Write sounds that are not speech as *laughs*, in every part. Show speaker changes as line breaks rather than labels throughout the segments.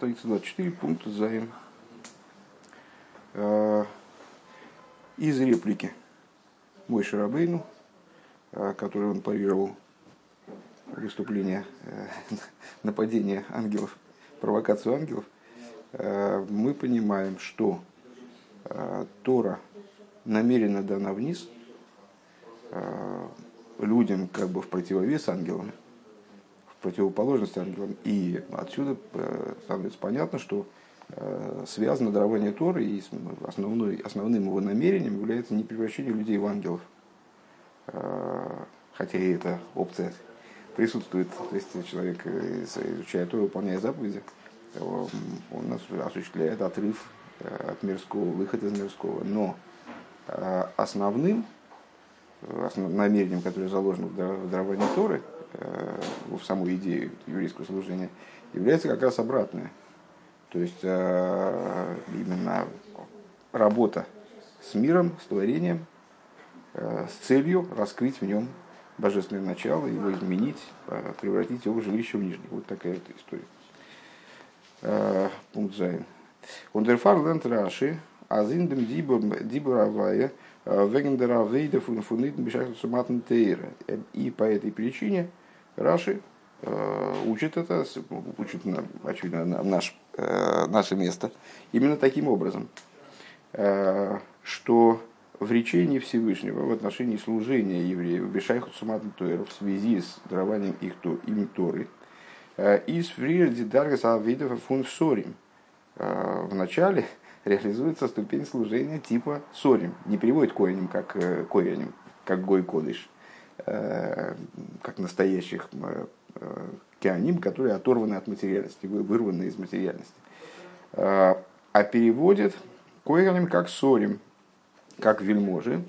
страница 24, пункт Заин. Э, из реплики мой Шарабейну, э, который он парировал выступление, э, *laughs* нападение ангелов, провокацию ангелов, мы понимаем, что Тора намеренно дана вниз людям как бы в противовес ангелам, противоположность ангелам. И отсюда становится понятно, что Э, связано дарование Торы, и основной, основным его намерением является не превращение людей в ангелов. Э, хотя и эта опция присутствует. То есть человек, э, изучая Тору, выполняя заповеди, он осуществляет отрыв от мирского, выход из мирского. Но основным намерением, которое заложено в даровании Торы, в саму идею еврейского служения, является как раз обратное – то есть э, именно работа с миром, с творением, э, с целью раскрыть в нем божественное начало, его изменить, э, превратить его в жилище в нижний. Вот такая вот история. Пункт Зайн. Ундерфар ленд раши, азиндем дибуравая, вегендера вейда фунфунитн бешахту суматн тейра. И по этой причине Раши учит это, учит, очевидно, наш Э, наше место именно таким образом, э, что в речении Всевышнего в отношении служения евреев Бешайху Суматнтуэр в связи с дарованием их то, им Торы э, из Фриерди Даргас Авидов фун Сорим в начале *laughs* реализуется ступень служения типа Сорим. Не переводит коинем как коинем, как Гой Кодыш, как настоящих кианим, которые оторваны от материальности, вырваны из материальности. А, переводит коиним как сорим, как вельможи,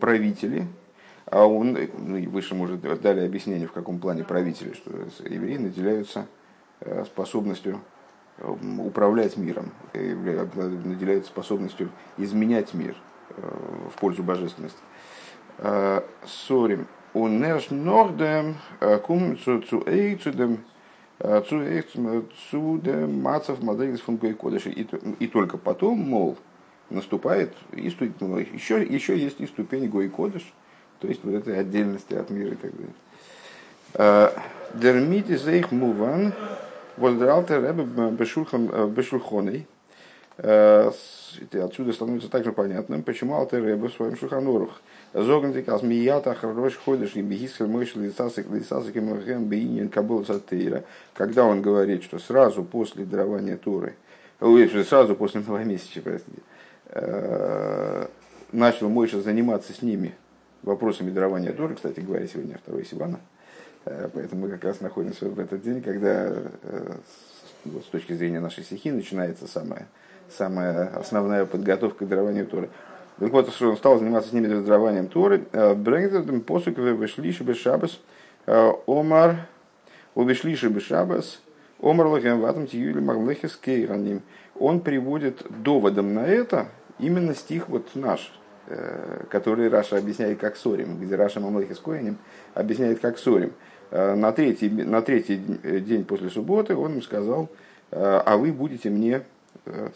правители, а он, ну выше может дали объяснение, в каком плане правители, что евреи наделяются способностью управлять миром, наделяются способностью изменять мир в пользу божественности. Сорим kommen zu, zu, zu dem zu, zu dem Мацев Мадригас фон Гойкодыша. И только потом, мол, наступает и еще, еще есть и ступень Гойкодыш, то есть вот этой отдельности от мира и так далее. Дермити зейх муван, воздралте рэбе бешулхоной. Отсюда становится также понятным, почему Алтер Рэбе в своем шуханорух – Зогнтик аз мията хорош ходишь и бегисхер мышь лицасик лицасик махем бейнин кабул сатейра. Когда он говорит, что сразу после дарования Торы, сразу после новомесяча, простите, э, начал Мойша заниматься с ними вопросами дарования Торы, кстати говоря, сегодня второй Сивана, э, поэтому мы как раз находимся в этот день, когда э, с точки зрения нашей стихи начинается самая, самая основная подготовка к дарованию Торы. Так вот, он стал заниматься с ними раздарованием Торы. Э, Брэнгдер посук вышлиши бы шабас э, омар увешлиши бы шабас омар лахем ватам тиюли маглехис кейраним. Он приводит доводом на это именно стих вот наш, э, который Раша объясняет как сорим, где Раша Мамлехис Коинем объясняет как сорим. На третий, на третий день после субботы он им сказал, а вы будете мне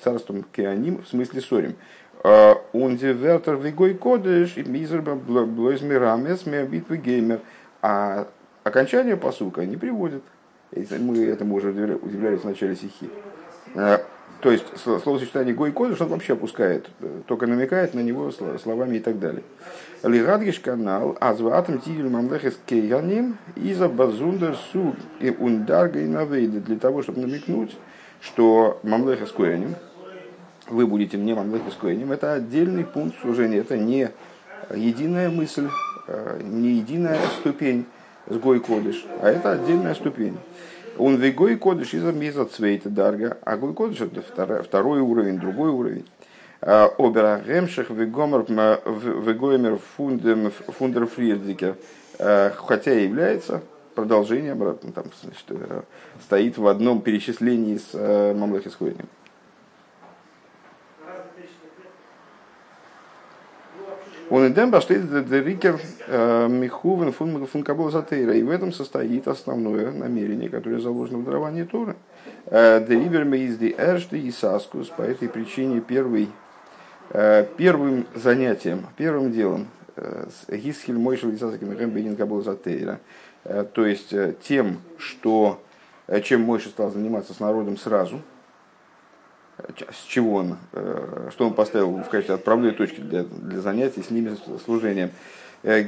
царством Кеаним, в смысле сорим. Он вертер вегой кодыш и мизер блойз мирамес битвы геймер. А окончание посука не приводит. Мы этому уже удивлялись в начале стихи. Э, то есть словосочетание гой кодыш он вообще опускает, э, только намекает на него словами и так далее. Лирадгиш канал, азватом тигель мамлехес кейганим, иза базундер су и ундарга и навейда, для того, чтобы намекнуть, что мамлехес кояним, вы будете мне мамлехис коэним, это отдельный пункт служения, это не единая мысль, э, не единая ступень с гой кодыш, а это отдельная ступень. Он вегой кодыш из миза цвейта дарга, а гой кодыш это второй, второй уровень, другой уровень. Э, Обера гемших вегоймер фундер фриердикер, э, хотя и является продолжением, там, значит, стоит в одном перечислении с Мамлехис Он идем пошли рикер михувен фун кабул затейра. И в этом состоит основное намерение, которое заложено в даровании Торы. Деривер меизди эршты и саскус. По этой причине первый, первым занятием, первым делом Гисхель Мойшел Исасаким Бенин Кабул Затейра. То есть тем, что чем Мойша стал заниматься с народом сразу – с чего он, э, что он поставил в качестве отправной точки для, для занятий с ними служением. Э.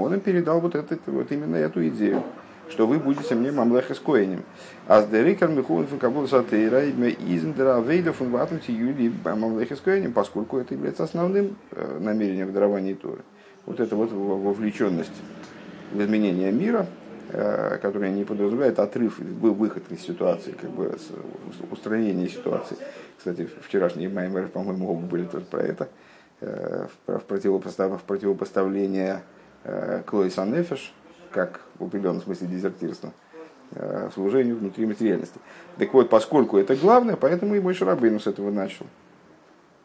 Он им передал вот, это, вот именно эту идею, что вы будете мне мамлехас коэнем. А с дерикар михуэн функабул сатейра имя изндера вейда фун ватмти юли мамлехас коэнем, поскольку это является основным э, намерением в даровании Торы. Вот это вот вовлеченность в изменение мира – Э, которая не подразумевает отрыв, выход из ситуации, как бы устранение ситуации. Кстати, вчерашние маймеры, по-моему, оба были тоже про это, э, в противопоставление, в противопоставление э, Клоис Аннефеш, как в определенном смысле дезертирства, служению внутри материальности. Так вот, поскольку это главное, поэтому и мой Шарабейну с этого начал.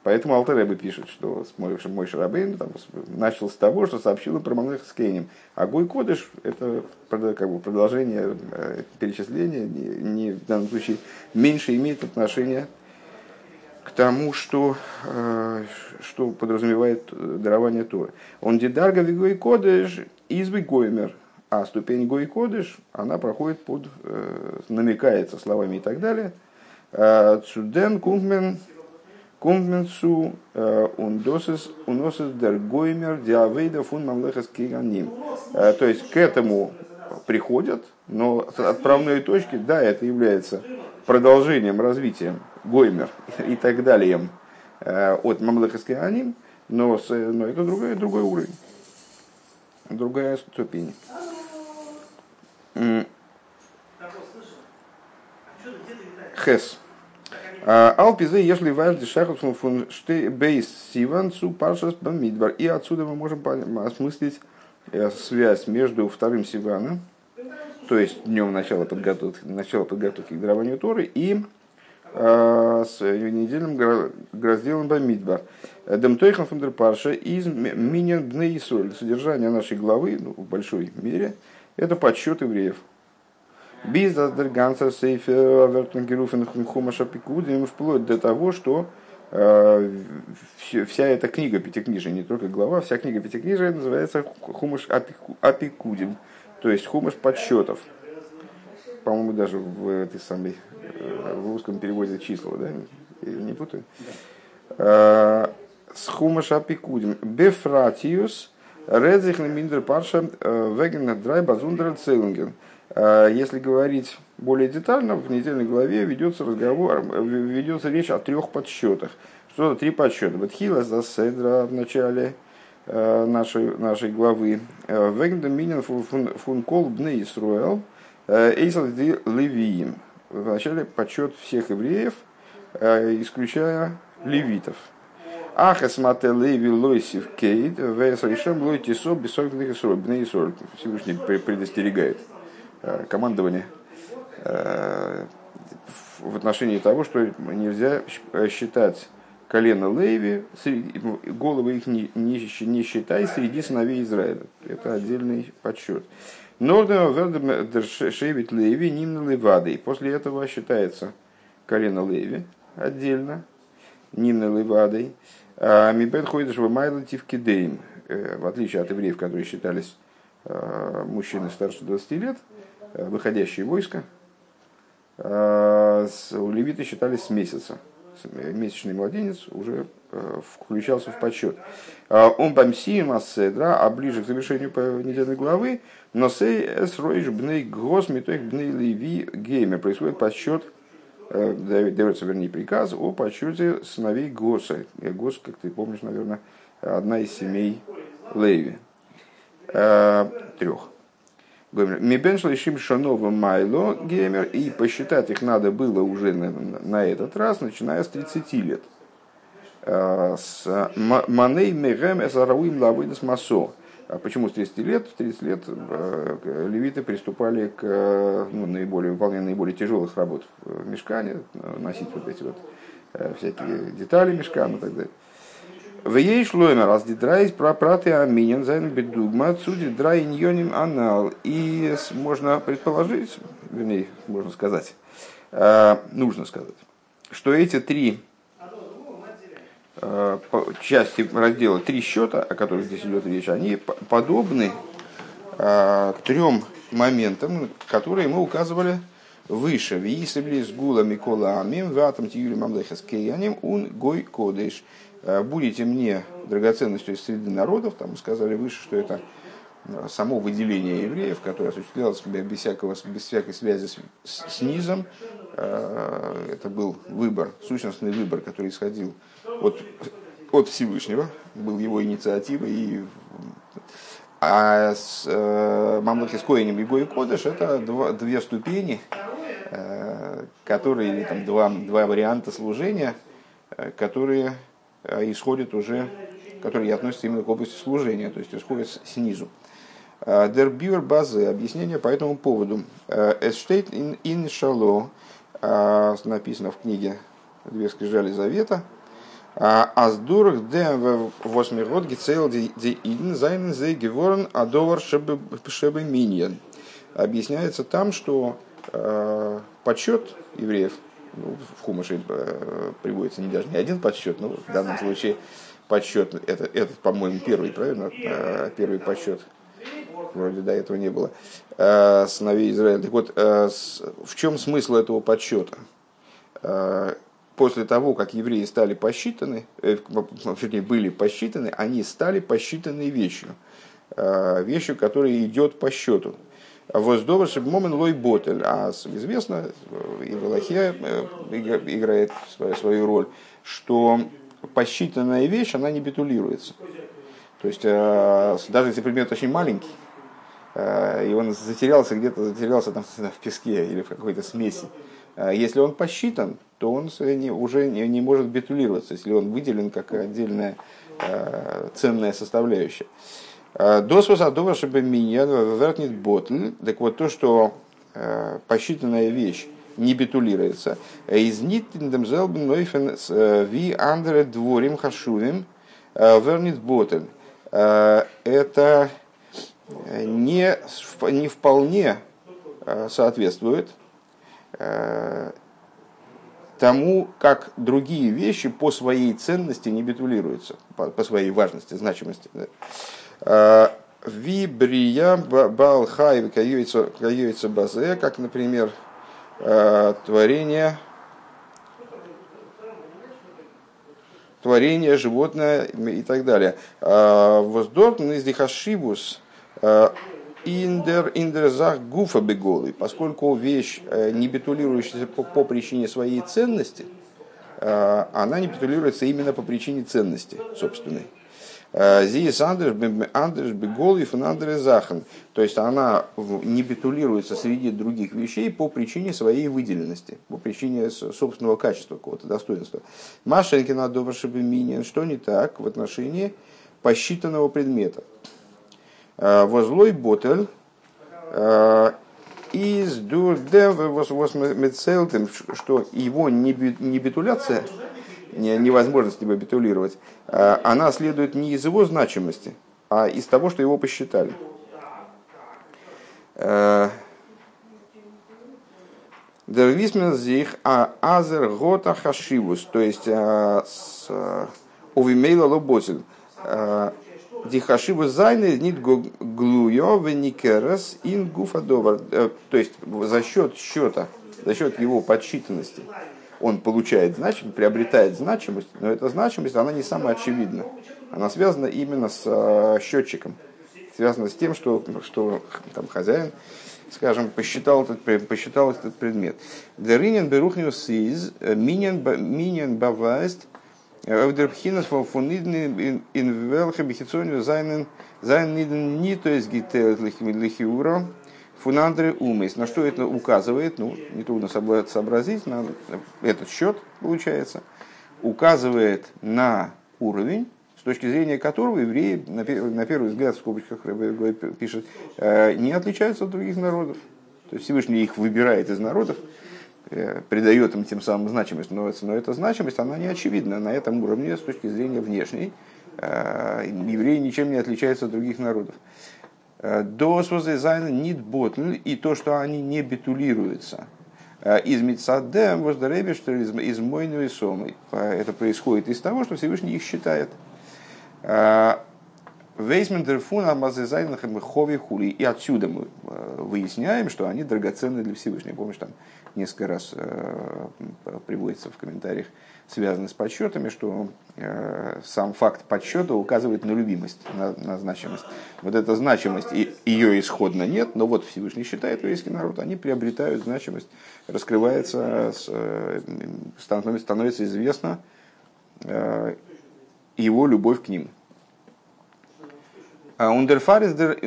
Поэтому Алтереба пишет, что мой Шарабейн там, начал с того, что сообщил про Малех с Кейнем. А Гой Кодыш – это как бы, продолжение э, перечисления, не, не, в данном случае меньше имеет отношение к тому, что, э, что подразумевает дарование Торы. Он дидарга вигой кодыш избы гоймер, а ступень гой кодыш, она проходит под, э, намекается словами и так далее. Цуден кунгмен Кумменцу ундосис уносис дергоймер диавейда фун мамлехас киганим. То есть к этому приходят, но с отправной точки, да, это является продолжением, развитием гоймер *laughs* и так далее э, от мамлехас киганим, но, но это другой, другой уровень, другая ступень. Хес. Алпизе, если важный шахот фун бейс сиванцу паршас бамидбар. И отсюда мы можем осмыслить э, связь между вторым Сиваном, то есть днем начала подготовки, начала подготовки к дарованию Торы, и э, с недельным разделом Бамидбар. Демтойхан фундер Парша из Миньян Бнеисоль. Содержание нашей главы, ну, в большой мере, это подсчет евреев. Бизнес дер ганцер сейфер вертунгеруфен хумаша пикудим вплоть до того, что э, вся эта книга Пятикнижия, не только глава, вся книга Пятикнижия называется Хумаш Апикудим, то есть Хумаш подсчетов. По-моему, даже в этой самой э, в русском переводе числа, да? Я не путаю. Э, с Хумаш Апикудим. Бефратиус Редзих на Миндер Парша Веген Драй Базундер Целлинген. А, если говорить более детально, в недельной главе ведется разговор, ведется речь о трех подсчетах. Что это три подсчета? Бетхила за Седра в начале а, нашей, нашей главы. А, Вегнда Минин функол бне Исруэл Эйсал Левиим. В начале подсчет всех евреев, исключая левитов. Ахас мате леви лойсив кейд, вес решем лой тисо бесоль бне Всевышний предостерегает. Э, командования э, в отношении того, что нельзя считать колено Леви, головы их не, не, не считай среди сыновей Израиля. Это отдельный подсчет. Шевит Леви Нимна Левады. И после этого считается колено Леви отдельно, Нимна Левадой. А Мибет ходишь в Майлатив Кидейм. Э, в отличие от евреев, которые считались мужчины старше 20 лет, Э, выходящие войска, э, у левиты считались с месяца. Месячный младенец уже э, включался в подсчет. Он бамсием аседра, а ближе к завершению недельной главы, но сей эс роиш бней гос метоих бней леви гейме. Происходит подсчет, дается, вернее, приказ о подсчете сыновей Госа. Гос, как ты помнишь, наверное, одна из семей Леви. Трех. Мибен шлишим шанова майло геймер, и посчитать их надо было уже на, на этот раз, начиная с 30 лет. А, с маней мегем эсарауим лавыдас масо. А почему с 30 лет? В 30 лет э, левиты приступали к ну, наиболее, выполнению наиболее тяжелых работ в мешкане, носить вот эти вот всякие детали мешкам и так далее. В ей шлоймер, раз дидрайс про праты аминен, зайн бедугма, отсюда драй иньоним анал. И можно предположить, вернее, можно сказать, э, нужно сказать, что эти три э, части раздела, три счета, о которых здесь идет речь, они подобны э, трем моментам, которые мы указывали выше. Висебли с гула Микола Амим, ватам тиюли мамлехас кейаним, ун гой кодыш. Э, будете мне драгоценностью из среды народов, там сказали выше, что это э, само выделение евреев, которое осуществлялось без, всякого, без всякой связи с, с, с низом, э, это был выбор, сущностный выбор, который исходил от, от Всевышнего, был его инициативой. И, а с э, Мамлахи с Коинем и Гой Кодыш это два, две ступени, э, которые, там, два, два варианта служения, которые исходит уже, которые относятся именно к области служения, то есть исходит снизу. Дербюр базы, объяснение по этому поводу. Эстейт ин шало, написано в книге «Две скрижали завета», Аздурах де восьмигод гицел де иден зайнен зе геворн адовар шебе миньян. Объясняется там, что э, почет евреев – ну, в Хумаше э, приводится не даже не один подсчет, но в данном случае подсчет, это, этот, по-моему, первый, правильно? Э, первый подсчет. Вроде до этого не было. Э, сыновей Израиля. Так вот, в чем смысл этого подсчета? После того, как евреи стали посчитаны, вернее, были посчитаны, они стали посчитанной вещью. Вещью, которая идет по счету. Воздова Шибмомен Лой Ботель. А известно, и в Аллахе э, играет свою роль, что посчитанная вещь, она не битулируется. То есть, э, даже если предмет очень маленький, э, и он затерялся где-то, затерялся там *laughs* в песке или в какой-то смеси, если он посчитан, то он уже не может битулироваться, если он выделен как отдельная ценная составляющая. Досвос адова чтобы меня вернет ботль. Так вот то, что э, посчитанная вещь не битулируется. Из ниттендем зелбен нойфен э, ви андре дворим хашувим э, вернит ботль. Это не, не вполне соответствует тому, как другие вещи по своей ценности не битулируются, по, по своей важности, значимости. Вибрия Балхай Каюица Базе, как, например, э, творение, творение, животное и так далее. Э, Воздортн из Дихашибус э, Индер Индерзах Гуфа Беголы, поскольку вещь, не битулирующаяся по, по причине своей ценности, она не битулируется именно по причине ценности собственной. Зиес Андерш Беголев и Андре Захан. То есть она не битулируется среди других вещей по причине своей выделенности, по причине собственного качества, какого-то достоинства. Машенькина Доваршебеминин, что не так в отношении посчитанного предмета. Э, возлой ботель э, из дурдем что его не битуляция невозможность его битулировать, а, она следует не из его значимости, а из того, что его посчитали. Э, Дервисмен зих а азер гота хашивус, то есть э, э, увимейла лоботель. Дихашивус зайны нит глуё веникерас ин гуфадовар. То есть за счет счета, за счет его подсчитанности он получает значимость, приобретает значимость, но эта значимость, она не самая очевидна. Она связана именно с э, счетчиком, связана с тем, что, что там хозяин, скажем, посчитал этот, посчитал этот предмет. Деринен берухниус из э, минен бавайст Эвдерпхинас фонидны инвелхе бихицонию зайнен зайнен ни то есть гител лихиура Фунандре умейс. На что это указывает? Ну, нетрудно сообразить. На этот счет, получается, указывает на уровень, с точки зрения которого евреи, на первый взгляд, в скобочках пишет, э, не отличаются от других народов. То есть Всевышний их выбирает из народов, придает им тем самым значимость, но, но эта значимость, она не очевидна на этом уровне с точки зрения внешней. Евреи ничем не отличаются от других народов. זיי זיינען ניט בטל, и то, что они не битулируются. איז מצד דעם, что из, и Сомы. Это происходит из того, что Всевышний их считает. Вейсмендерфун амазезайнах хови хули. И отсюда мы выясняем, что они драгоценны для Всевышнего. Помнишь, там несколько раз приводится в комментариях связаны с подсчетами, что э, сам факт подсчета указывает на любимость, на, на значимость. Вот эта значимость, и, ее исходно нет, но вот Всевышний считает еврейский народ, они приобретают значимость, раскрывается, э, становится, становится известно э, его любовь к ним. Ундерфарис дер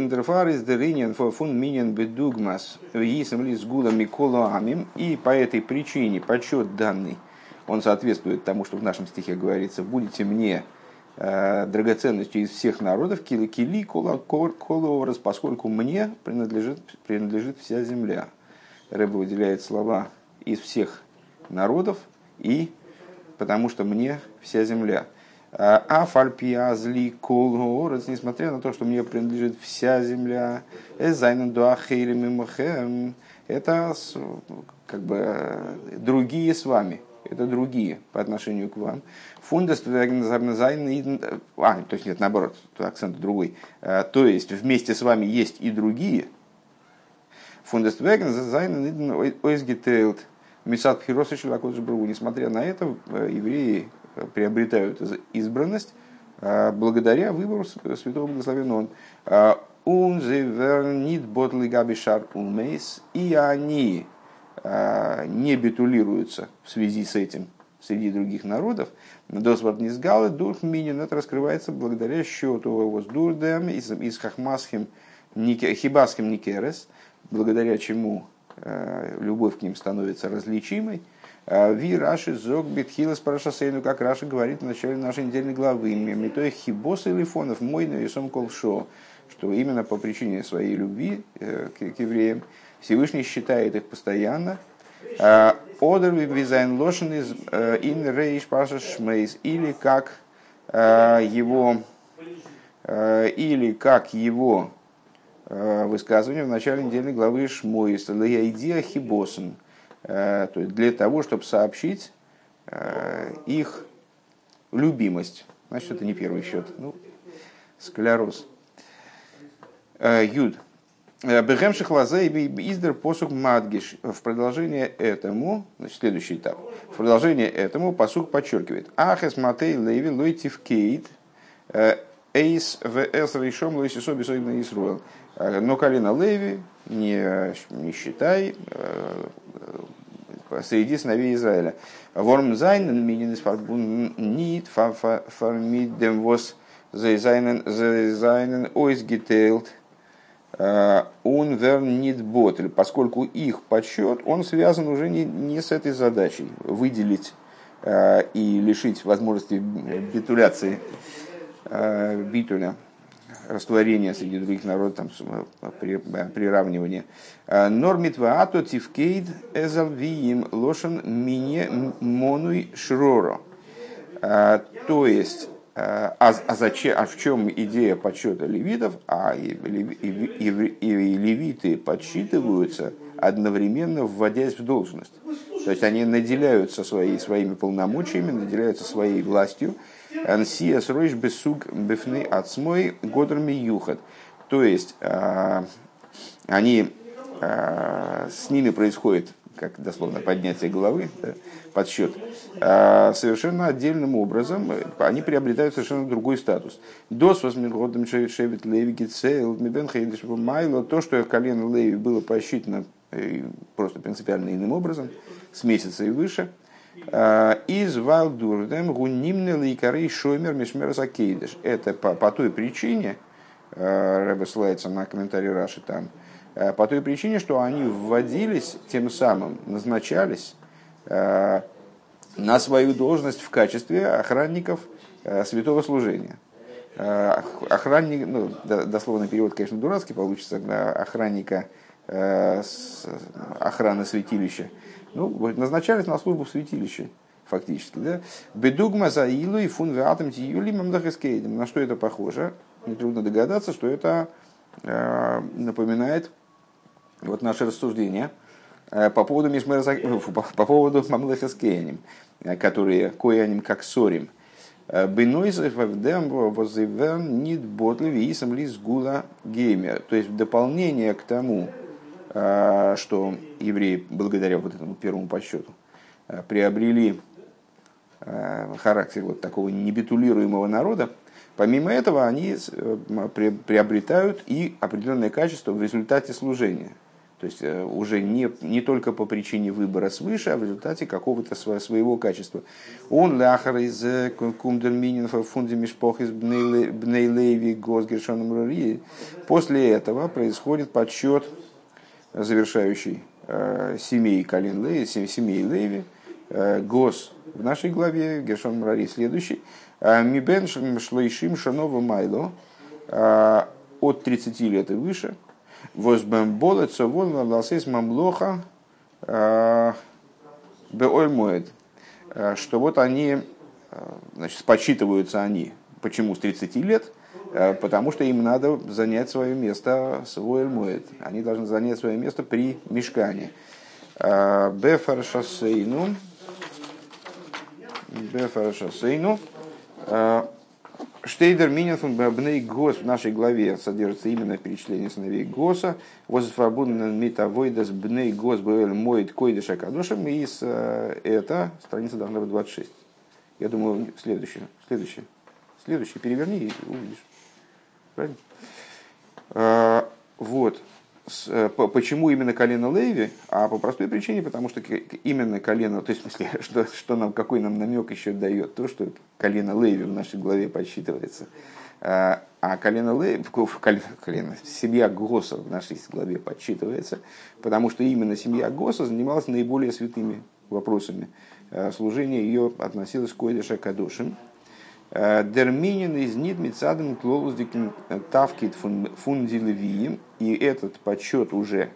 инин фун минин бедугмас висам ли с гула микола амим. И по этой причине подсчет данный он соответствует тому, что в нашем стихе говорится, будете мне э, драгоценностью из всех народов, кили кили коловорос, поскольку мне принадлежит, принадлежит вся земля. Рэба выделяет слова из всех народов и потому что мне вся земля. А фальпиазли колгорец, несмотря на то, что мне принадлежит вся земля, эзайнен дуахейрим это как бы э, другие с вами это другие по отношению к вам. Фундест а, то есть нет, наоборот, акцент другой. А, то есть вместе с вами есть и другие. Фундест Зайн Ойсгитейлд Мисат Хироса Шилакоджбру. Несмотря на это, э, евреи э, приобретают избранность а, благодаря выбору святого благословенного он. Унзевернит ботли габишар умейс. И они а, не битулируются в связи с этим среди других народов. Досвард Низгалы, Дурх Минин, это раскрывается благодаря счету его с Дурдем из Хахмасхим, Хибасхим Никерес, благодаря чему а, любовь к ним становится различимой. Ви Раши Зог Битхилас Парашасейну, как Раша говорит в начале нашей недельной главы, Метой Хибос и Лифонов, мой на Исом Колшо, что именно по причине своей любви э, к, евреям Всевышний считает их постоянно. А, Одер визайн лошен из э, ин рейш паша шмейс. Или как э, его или как его высказывание в начале недельной главы Шмойс, Леяйдия Хибосен, то есть для того, чтобы сообщить их любимость. Значит, это не первый счет. Ну, склероз. Юд. Бехем Шахлазе Издер посук Мадгиш. В продолжение этому, значит, следующий этап. В продолжение этому посук подчеркивает. אך את מטה לוי לא תפקוד э, את ואת ראשם לא תשא בתוך בני ישראל. Э, но колено Леви не, не считай э, среди сыновей Израиля. ווארום זייער מנין איז פארבונדן מיט דעם וואס זיי זיינען אויסגעטיילט און ווערן ניט בטל, поскольку их подсчет, он связан уже не, не с этой задачей, выделить э, и лишить возможности битуляции, э, битуля, растворения среди других народов, там, при, приравнивания. Нормит ваато тивкейд эзалвиим лошен мине монуй шроро. То есть, а, а, зачем, а в чем идея подсчета левитов? А и, и, и, и левиты подсчитываются одновременно вводясь в должность. То есть они наделяются своей, своими полномочиями, наделяются своей властью. Ансия сройш бесуг бифны отсмой годрами юхат. То есть а, они, с ними происходит как дословно поднятие головы, подсчет, а совершенно отдельным образом они приобретают совершенно другой статус. Дос возмиродом шевит леви гицейл мибен майло, то, что колено леви было посчитано просто принципиально иным образом, с месяца и выше, а, из Валдурдем гунимне лейкарей шоймер мишмер закейдыш. Это по, по той причине, а, Рэбе ссылается на комментарий Раши там, Э, по той причине, что они вводились, тем самым назначались на свою должность в качестве охранников святого служения. Охранник, ну, дословный перевод, конечно, дурацкий получится, охранника охраны святилища. Ну, назначались на службу в святилище, фактически. Да? Бедугма за илу и фун веатом тиюли На что это похоже? Нетрудно догадаться, что это напоминает вот наше рассуждение по поводу Мишмера, по поводу Мамлехаскеяним, которые кояним как сорим. Нит ботли висам лис гула геймер. То есть в дополнение к тому, э, что евреи, благодаря вот этому первому подсчету, э, приобрели э, характер вот такого небитулируемого народа, помимо этого они приобретают и определенное качество в результате служения – то есть э, уже не, не только по причине выбора свыше, а в результате какого-то своего качества. Он ляхар из э, кумдерминин фунди мишпох из бнейлеви госгершоном После этого происходит подсчет завершающий э, семей Калин Леви, семей Леви, гос в нашей главе, Гершон Мрари следующий. Мибен шлейшим шанова майло от 30 лет и выше – Возбемболет совон ласис мамлоха э. Э, что вот они, э, значит, подсчитываются они. Почему с 30 лет? Потому что им надо занять свое место с Воэльмоет. Они должны занять свое место при мешкане. Бефар шассейну. Бефар шассейну. Штейдер Мининфун Бней Гос в нашей главе содержится именно перечисление сыновей Госа. Возфабунен Митавойдас Бней Гос Бэль Моид Койдыша Кадошем. И э, это страница должна быть 26. Я думаю, следующая. Следующая. Следующий. Переверни и увидишь. Правильно? А, вот. Э, почему именно колено Леви? А по простой причине, потому что именно колено, то есть, в смысле, *laughs* что, что нам, какой нам намек еще дает то, что колено Леви в нашей главе подсчитывается. А, а колено Леви, колено, колено, семья Госа в нашей главе подсчитывается, потому что именно семья Госа занималась наиболее святыми вопросами. А, служение ее относилось к Койдыша Кадушин, Дерминин из нит мецадом клоуздикин тавкит фундилевием. И этот подсчет уже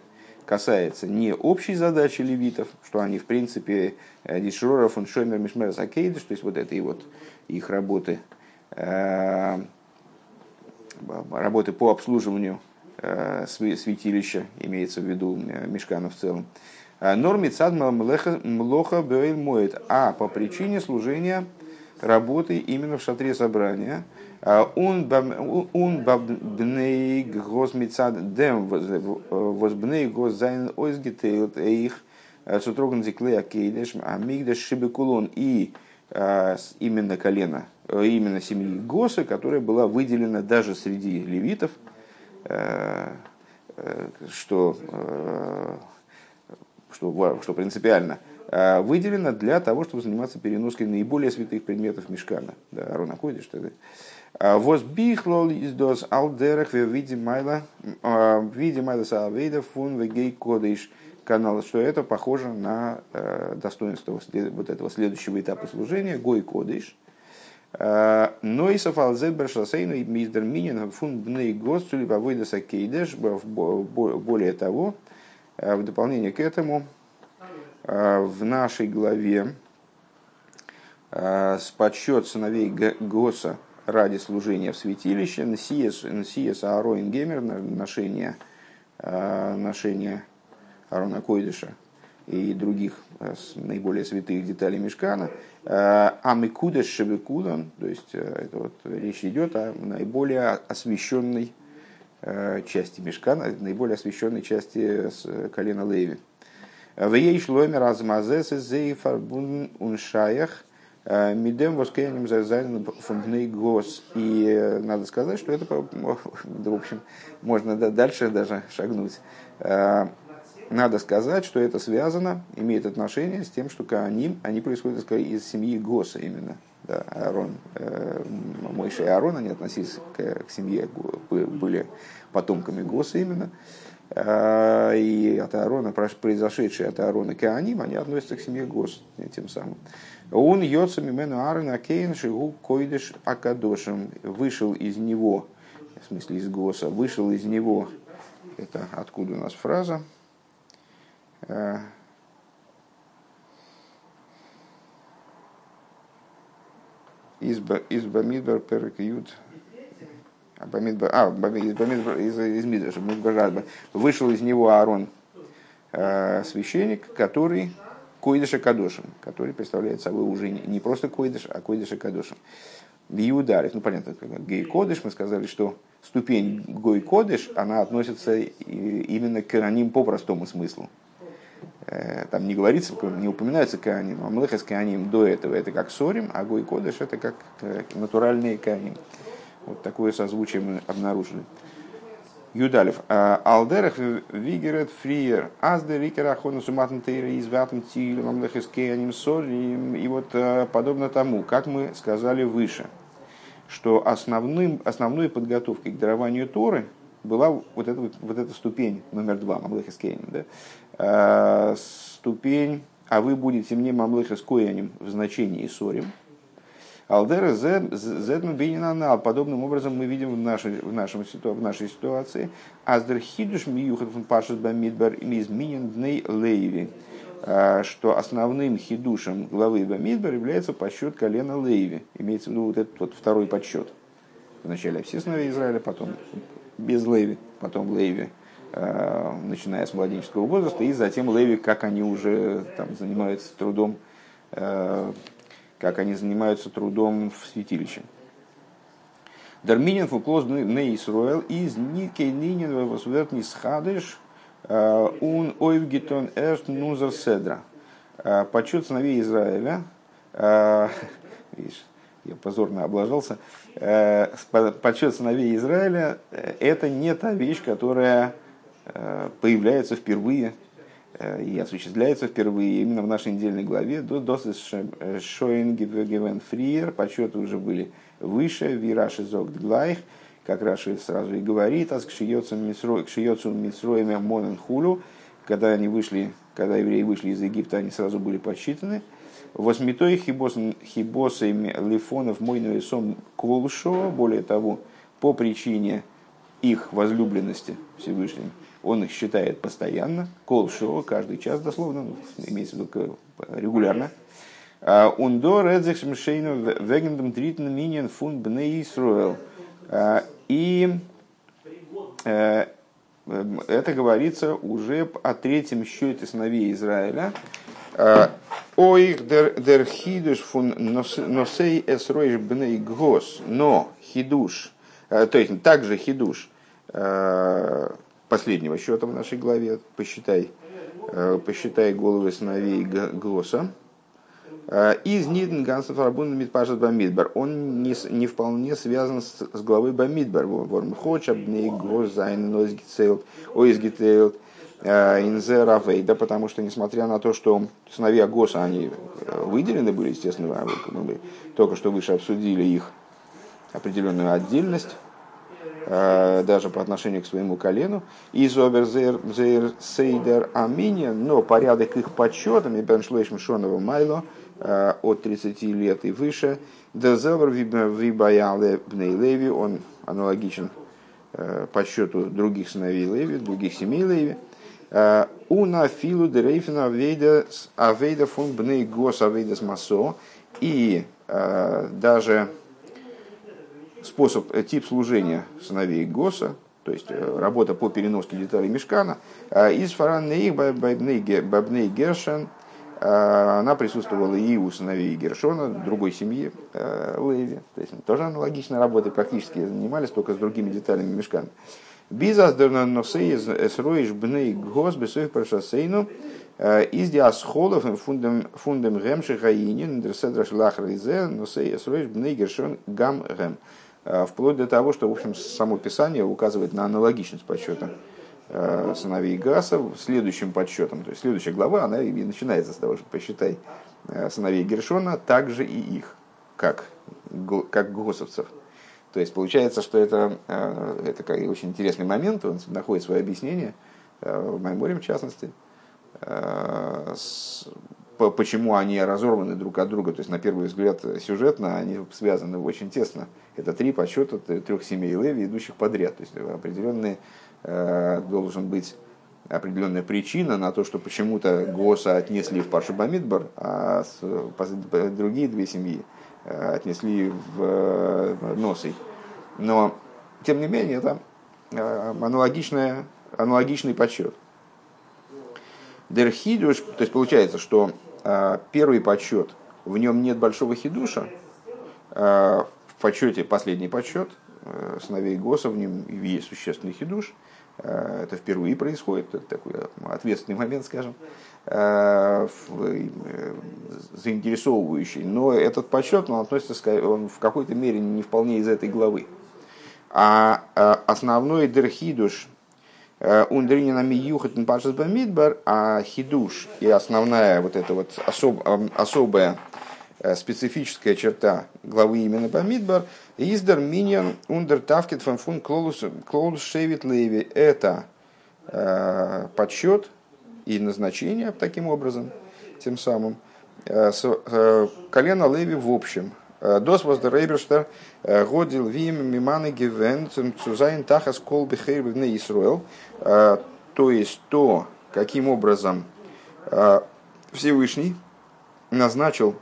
касается не общей задачи левитов, что они, в принципе, э, дишрора фун шоймер мишмер закейдыш, то есть вот этой вот их работы, э, работы по обслуживанию э, святилища, имеется в виду мешкана в целом. נאר מצד מלאכת אוהל מועד, а по причине служения работы именно в шатре собрания. און ביי בני קהת מצד דעם וואס בני קהת זיינען אויסגעטיילט их сутроган зиклея кейдеш амигдеш шибекулон и именно колено, именно семьи Госа, которая была выделена даже среди левитов, что, что, что принципиально – Э, выделено для того, чтобы заниматься переноской наиболее святых предметов мешкана. Да, Арона Койдиш тогда. А Возбихлол издос алдерах в виде майла, э, в виде майла саавейда фун вегей кодиш канал, что это похоже на э, достоинство вот этого следующего этапа служения, гой кодиш. Но и софалзебер шосейну и миздер минин фун бней гос либо выйдаса кейдеш. Более того, в дополнение к этому, Э, в нашей главе э, с подсчет сыновей Госа ради служения в святилище, Нсиес Аароин Гемер, ношение, э, ношение Аарона Койдыша и других наиболее святых деталей Мешкана, а Микудеш Шевекудан, то есть это вот речь идет о наиболее освященной части Мешкана, наиболее освященной части колена Леви. В ей шломе размазес зейфар бун уншаях мидем воскенем зайзайн фундней гос. И э, надо сказать, что это, в общем, можно дальше даже шагнуть. Э, надо сказать, что это связано, имеет отношение с тем, что Кааним, они происходят из семьи Госа именно. Да, Аарон, э, Мойша и Аарон, они относились к, к семье, были потомками Госа именно. А, и от Аарона, произошедшие от Аарона Кааним, они относятся к семье Гос тем самым. Он йоца мимену Аарона Кейн шигу койдеш акадошем. Вышел из него, в смысле из Госа, вышел из него Это откуда у нас фраза? из, из Бамидбар Перекют. А, Бамидбар, а из, Бамидбар, из, из Мидбара. Вышел из него Аарон, э, священник, который Койдыша Кадошем, который представляет собой уже не просто Койдыш, а Койдыша Кадошем. Биударев, ну понятно, Гей Кодыш, мы сказали, что ступень Гой Кодыш, она относится именно к раним по простому смыслу. Э, там не говорится, не упоминается Кааним, а Млехас Кааним до этого это как Сорим, а Гой Кодыш это как э, натуральные Кааним. Вот такое созвучие мы обнаружили. Юдалев. «А, Алдерах вигерет фриер. Азде рикер ахону суматн тейра из ватм тиль мамлехес кеаним сорим. И вот э, подобно тому, как мы сказали выше, что основным, основной подготовкой к дарованию Торы была вот эта, вот эта ступень номер два, мамлехес кеаним. Да? Э, ступень, а вы будете мне коянем в значении сорим. Алдера зедну бининанал. Подобным образом мы видим в нашей, в нашем, в нашей ситуации. Аздер хидуш миюхат фун пашет бамидбар изменен дней лейви э, что основным хидушем главы Бамидбар является подсчет колена Лейви. Имеется в виду вот этот вот второй подсчет. Вначале все сыновья Израиля, потом без Лейви, потом Лейви. Э, начиная с младенческого возраста, и затем Леви, как они уже там, занимаются трудом, как они занимаются трудом в святилище. Дарминин фуклоз не Исруэл из Никей Нинин восверт нисхадыш э, ун ойвгитон эрт нузер седра. Почет сыновей Израиля, *laughs* видишь, я позорно облажался, почет сыновей Израиля – это не та вещь, которая Э, появляется впервые э, и осуществляется впервые именно в нашей недельной главе. Досыс Шоингевен Фриер, подсчеты уже были выше, Вираши Зогд Глайх, как Раши сразу и говорит, а к Шиёцу Мисроеме Монен Хулю, когда они вышли, когда евреи вышли из Египта, они сразу были подсчитаны. Восьмитой хибосами лифонов мойную сом колшо, более того, по причине их возлюбленности Всевышним, он их считает постоянно, кол шо, каждый час дословно, ну, имеется в виду регулярно. А, Ундо редзекс мшейну вегендом дритн миньен фун бне Исруэл. А, и э, это говорится уже о третьем счете сыновей Израиля. А, אויך דער חידוש פון נשא את ראש בני קהת, но хидуш, э, то есть также хидуш, э, последнего счета в нашей главе, посчитай, э, посчитай головы сыновей Кгоса, э, איז ניט אין גאנצן פארבונדן מיט פרשת במדבר. Он не, не вполне связан с, с главой Бамидбар. ווארום כאטש, אז בני קהת, זיינען, אויסגעציילט, Ойзгитейлд, э, Инзе Равейда, потому что, несмотря на то, что сыновья Госа, они выделены были, естественно, мы только что выше обсудили их определенную отдельность, даже по отношению к своему колену. Из оберзер сейдер аминия, но порядок их подсчетами, беншлейшм шонова майло, э, от 30 лет и выше, дезевер вибаяле бней леви, он аналогичен э, по счету других сыновей Леви, других семей Леви. Уна филу дерейфена авейда фун бней гос авейдас масо. И даже способ, э, тип служения сыновей Госа, то есть э, работа по переноске деталей мешкана, а из фаранней бабней Гершен, а, она присутствовала и у сыновей Гершона, другой семьи э, Леви. То есть тоже аналогичной работой практически занимались, только с другими деталями мешкана. Бизаздерна носей эсроиш бней гос бесоев прошасейну из диасхолов фундем фундем гемши гаинин дерседраш лахризе носей эсроиш гершон гам гем. Э, вплоть до того, что, в общем, само Писание указывает на аналогичность подсчета э, сыновей Гаса следующим подсчетом. То есть следующая глава, она и начинается с того, что посчитай э, сыновей Гершона, также и их, как, как госовцев. То есть получается, что это, это как очень интересный момент, он находит свое объяснение, в Майморе в частности, почему они разорваны друг от друга. То есть, на первый взгляд, сюжетно они связаны очень тесно. Это три подсчета трех семей Леви, идущих подряд. То есть, определенный должен быть определенная причина на то, что почему-то Госа отнесли в Пашу Бамидбар, а другие две семьи отнесли в Носы. Но, тем не менее, это аналогичная, аналогичный подсчет. Дерхидуш, то есть получается, что э, первый подсчет, в нем нет большого хидуша, э, в подсчете, последний подсчет, э, сыновей Госа, в нем есть существенный хидуш, э, это впервые происходит, это такой ответственный момент, скажем, э, э, заинтересовывающий, но этот подсчет, он относится, он в какой-то мере не вполне из этой главы. А э, основной дерхидуш, Ундринина миюхат пашас бамидбар, а хидуш и основная вот эта вот особ, особая э, специфическая черта главы именно Бамидбар, издер миньян ундер тавкет фан фун клолус шевит леви. Это э, подсчет и назначение таким образом, тем самым, э, с, э, колено леви в общем – Дос der Eberster годил вим миманы гивен цузайн тахас кол бихейр на Исруэл. То есть то, каким образом Всевышний назначил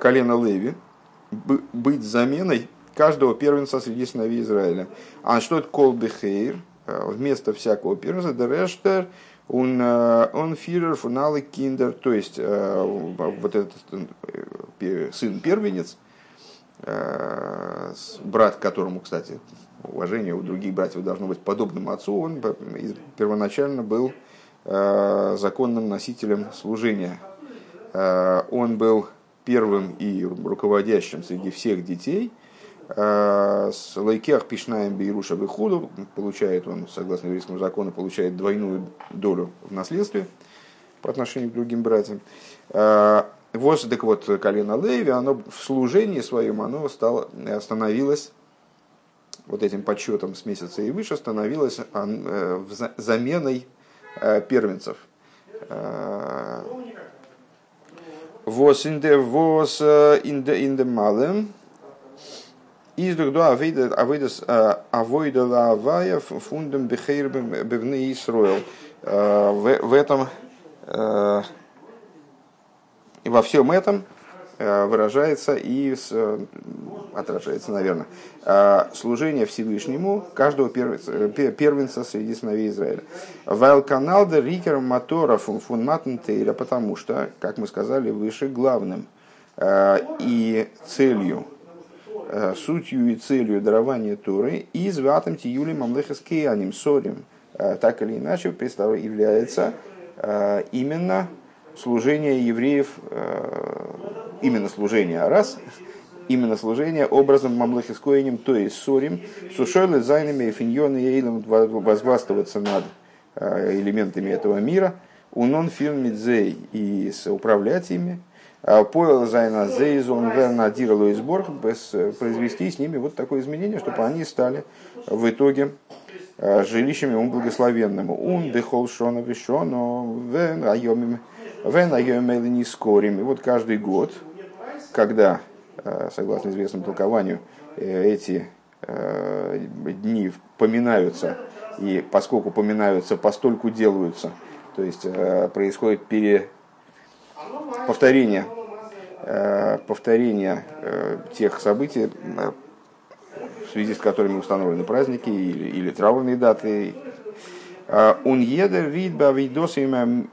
колено Леви быть заменой каждого первенца среди сыновей Израиля. А что это кол бихейр? Вместо всякого первенца, дерештер, он, он фирер фуналы киндер, то есть вот этот сын первенец, э, брат которому, кстати, уважение у других братьев должно быть подобным отцу, он первоначально был э, законным носителем служения. Э, он был первым и руководящим среди всех детей. С Лайкех Пишнаем Бейруша Выходу получает он, согласно еврейскому закону, получает двойную долю в наследстве по отношению к другим братьям. Вот, так вот, колено Леви, оно в служении своем, оно стало, становилось, вот этим подсчетом с месяца и выше, становилось э, заменой э, первенцев. Э, вос инде вос инде инде малем. Из друг до авойдас авойда лавая фундам бехейр бевны Исроил. В этом и во всем этом э, выражается и э, отражается, наверное, э, служение Всевышнему каждого первенца, среди сыновей Израиля. Вайл канал де рикер мотора фун матнтейра, потому что, как мы сказали выше, главным и целью, сутью и целью дарования Торы из ватам тиюли мамлехас кианим сорим, так или иначе, является именно служение евреев, э, именно служение раз, именно служение образом мамлахи то есть сорим, сушойлы, зайнами, финьон и эйлом возгластвоваться над э, элементами этого мира, און אנפירן מיט זיי и управлять ими, און פועל זיין אז זיי זאלן ווערן א דירה לו יתברך, произвести с ними вот такое изменение, чтобы они стали в итоге э, жилищами Ему благословенному. און בכל שנה ושנה ווען הימים נזכרים. И вот каждый год, когда, э, согласно известному толкованию, э, эти э, дни поминаются, и поскольку поминаются, постольку делаются, то есть происходит пере... повторение, повторение тех событий, в связи с которыми установлены праздники или, или траурные даты. Он едер вид бавидосим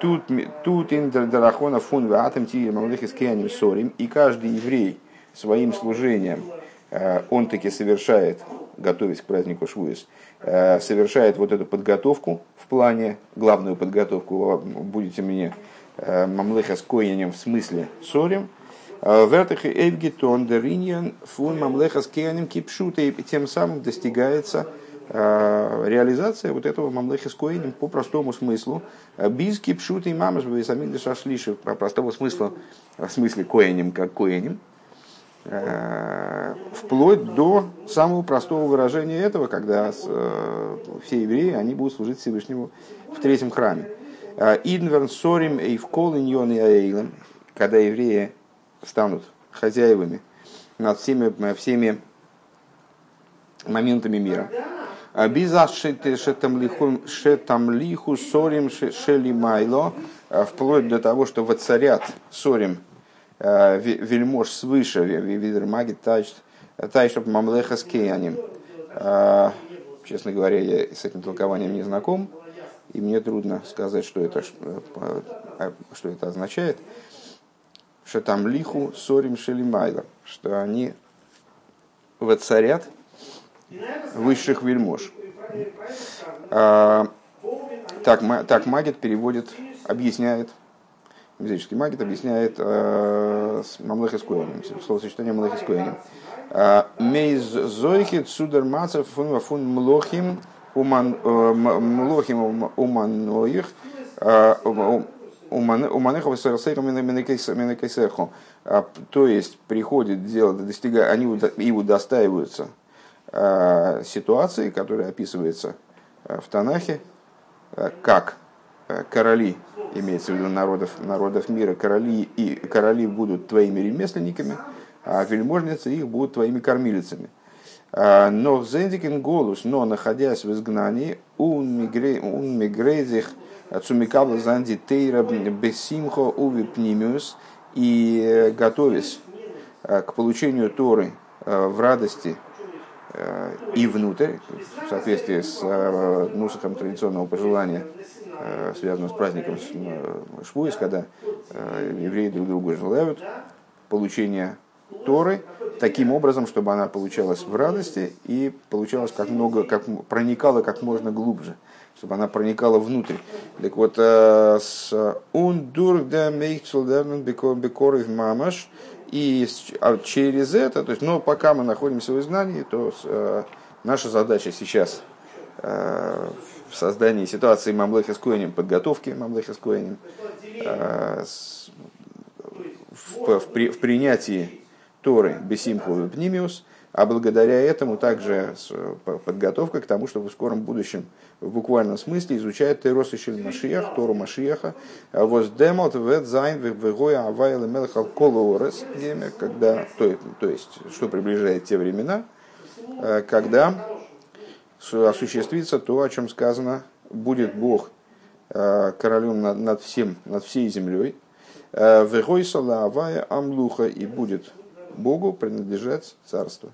Тут, тут индердарахона фун ватам тием мамлехис кианим сорим. И каждый еврей своим служением, э, он таки совершает, готовясь к празднику Швуис, э, совершает вот эту подготовку в плане, главную подготовку, будете мне э, мамлеха с коинем в смысле сорим, Вертах Эвгитон Дериньян фун мамлеха с кипшута, и тем самым достигается реализация вот этого мамлехи с коинем по простому смыслу. Э, Бизки, пшуты и мамы, самим шашлиши, по простому смыслу, в смысле коинем как коинем, э, вплоть до самого простого выражения этого, когда все евреи, они будут служить Всевышнему в третьем храме. Иднверн сорим эйвкол иньон и аэйлем, когда евреи станут хозяевами над всеми, всеми моментами мира. Биза шетамлиху сорим шели майло, вплоть до того, что воцарят сорим вельмож свыше, видер маги тайшт мамлеха с кейаним. Честно говоря, я с этим толкованием не знаком, и мне трудно сказать, что это, что это означает. Шатамлиху сорим шелимайла, что они воцарят высших вельмож. А, так, так Магит переводит, объясняет, языческий Магит объясняет э, Мамлех с Коэнем, словосочетание Мамлех с Коэнем. А, Мейз зойхи цудер мацев фун фун млохим уман э, млохим уманоих а, уманехов то есть приходит дело, достигая, они и удостаиваются ситуации, которая описывается э, в Танахе, э, как короли, имеется в виду народов, народов мира, короли, и короли будут твоими ремесленниками, а вельможницы их будут твоими кормилицами. Но зендикин голос, но находясь в изгнании, он мигрезих цумикабла занди тейра бессимхо уви пнимиус, и готовясь к получению Торы в радости Э, и внутрь, в соответствии с э, нусахом традиционного пожелания, э, связанного с праздником Швуис, когда евреи друг другу желают получения Торы таким образом, чтобы она получалась в радости и получалась как много, как проникала как можно глубже, чтобы она проникала внутрь. Так вот, с ундур да мейхцелдернен бекорив мамаш, и а через это, то есть, но пока мы находимся в изгнании, то э, наша задача сейчас э, в создании ситуации Мамлеха с Коэнем, подготовки Мамлеха с Коэнем, э, в, в, в принятии Торы Бесимху и Пнимиус, а благодаря этому также подготовка к тому, чтобы в скором будущем в буквальном смысле изучает תורת משיח, Тору Машиаха, אז וואס דעמאלט וועט זיין והיה הוי' למלך על כל הארץ, когда, то, то есть, что приближает те времена, э, когда осуществится то, о чем сказано, будет Бог э, королем над, над всем, над всей землей, э, והיתה להוי' המלוכה, и будет Богу принадлежать царство.